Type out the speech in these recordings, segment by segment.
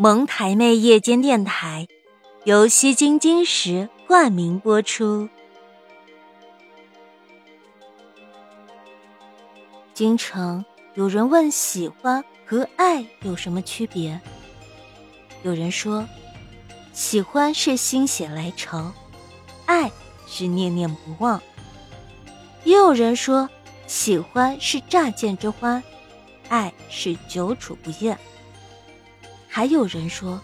蒙台妹夜间电台由西京金石冠名播出。京城有人问：喜欢和爱有什么区别？有人说，喜欢是心血来潮，爱是念念不忘。也有人说，喜欢是乍见之欢，爱是久处不厌。还有人说，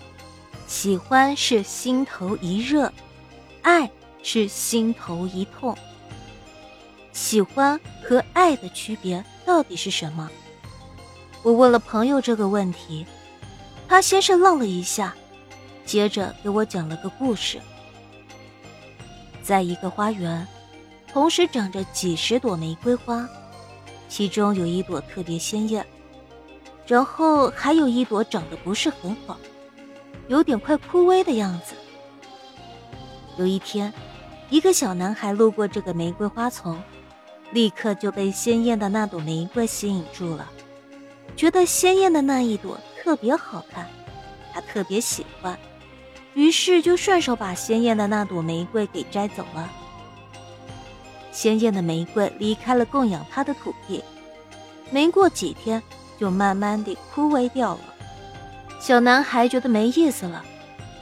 喜欢是心头一热，爱是心头一痛。喜欢和爱的区别到底是什么？我问了朋友这个问题，他先是愣了一下，接着给我讲了个故事。在一个花园，同时长着几十朵玫瑰花，其中有一朵特别鲜艳。然后还有一朵长得不是很好，有点快枯萎的样子。有一天，一个小男孩路过这个玫瑰花丛，立刻就被鲜艳的那朵玫瑰吸引住了，觉得鲜艳的那一朵特别好看，他特别喜欢，于是就顺手把鲜艳的那朵玫瑰给摘走了。鲜艳的玫瑰离开了供养它的土地，没过几天。就慢慢地枯萎掉了。小男孩觉得没意思了，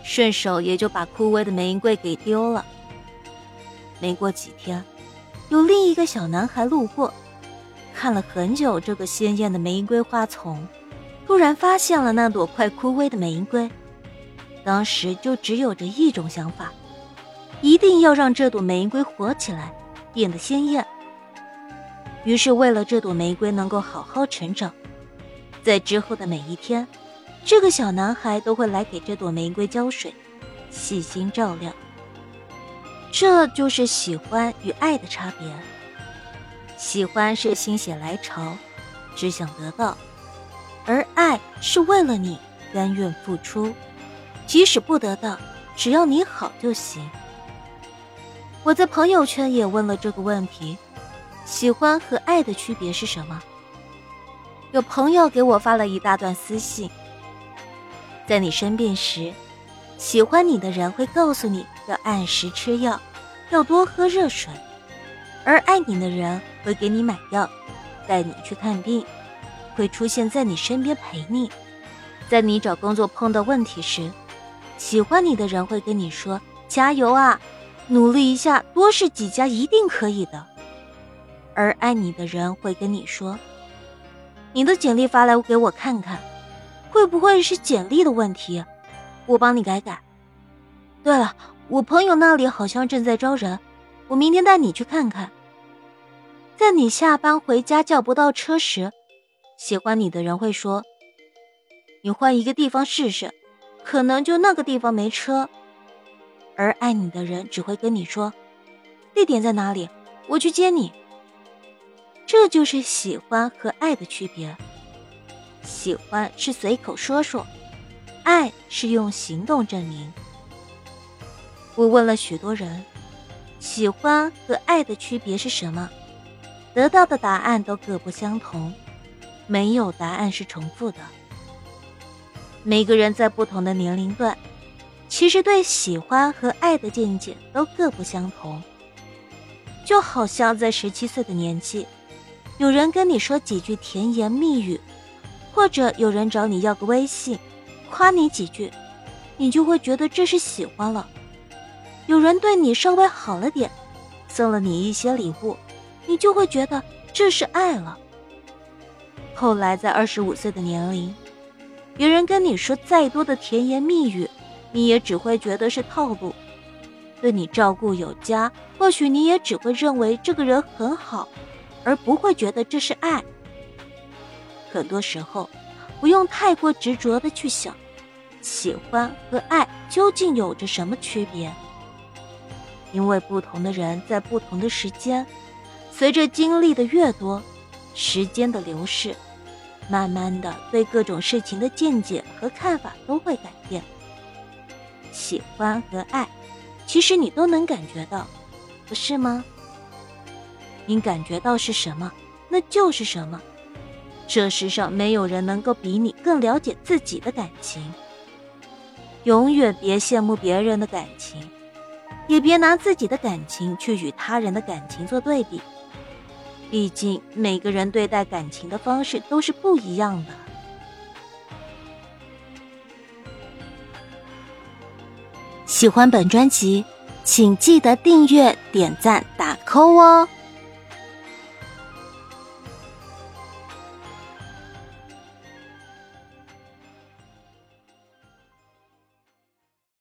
顺手也就把枯萎的玫瑰给丢了。没过几天，有另一个小男孩路过，看了很久这个鲜艳的玫瑰花丛，突然发现了那朵快枯萎的玫瑰。当时就只有着一种想法，一定要让这朵玫瑰活起来，变得鲜艳。于是为了这朵玫瑰能够好好成长。在之后的每一天，这个小男孩都会来给这朵玫瑰浇水，细心照料。这就是喜欢与爱的差别。喜欢是心血来潮，只想得到；而爱是为了你，甘愿付出，即使不得到，只要你好就行。我在朋友圈也问了这个问题：喜欢和爱的区别是什么？有朋友给我发了一大段私信。在你生病时，喜欢你的人会告诉你要按时吃药，要多喝热水；而爱你的人会给你买药，带你去看病，会出现在你身边陪你。在你找工作碰到问题时，喜欢你的人会跟你说：“加油啊，努力一下，多试几家一定可以的。”而爱你的人会跟你说。你的简历发来给我看看，会不会是简历的问题？我帮你改改。对了，我朋友那里好像正在招人，我明天带你去看看。在你下班回家叫不到车时，喜欢你的人会说：“你换一个地方试试，可能就那个地方没车。”而爱你的人只会跟你说：“地点在哪里？我去接你。”这就是喜欢和爱的区别。喜欢是随口说说，爱是用行动证明。我问了许多人，喜欢和爱的区别是什么？得到的答案都各不相同，没有答案是重复的。每个人在不同的年龄段，其实对喜欢和爱的见解都各不相同。就好像在十七岁的年纪。有人跟你说几句甜言蜜语，或者有人找你要个微信，夸你几句，你就会觉得这是喜欢了。有人对你稍微好了点，送了你一些礼物，你就会觉得这是爱了。后来在二十五岁的年龄，别人跟你说再多的甜言蜜语，你也只会觉得是套路。对你照顾有加，或许你也只会认为这个人很好。而不会觉得这是爱。很多时候，不用太过执着的去想，喜欢和爱究竟有着什么区别？因为不同的人在不同的时间，随着经历的越多，时间的流逝，慢慢的对各种事情的见解和看法都会改变。喜欢和爱，其实你都能感觉到，不是吗？你感觉到是什么，那就是什么。这世上没有人能够比你更了解自己的感情。永远别羡慕别人的感情，也别拿自己的感情去与他人的感情做对比。毕竟每个人对待感情的方式都是不一样的。喜欢本专辑，请记得订阅、点赞、打 call 哦。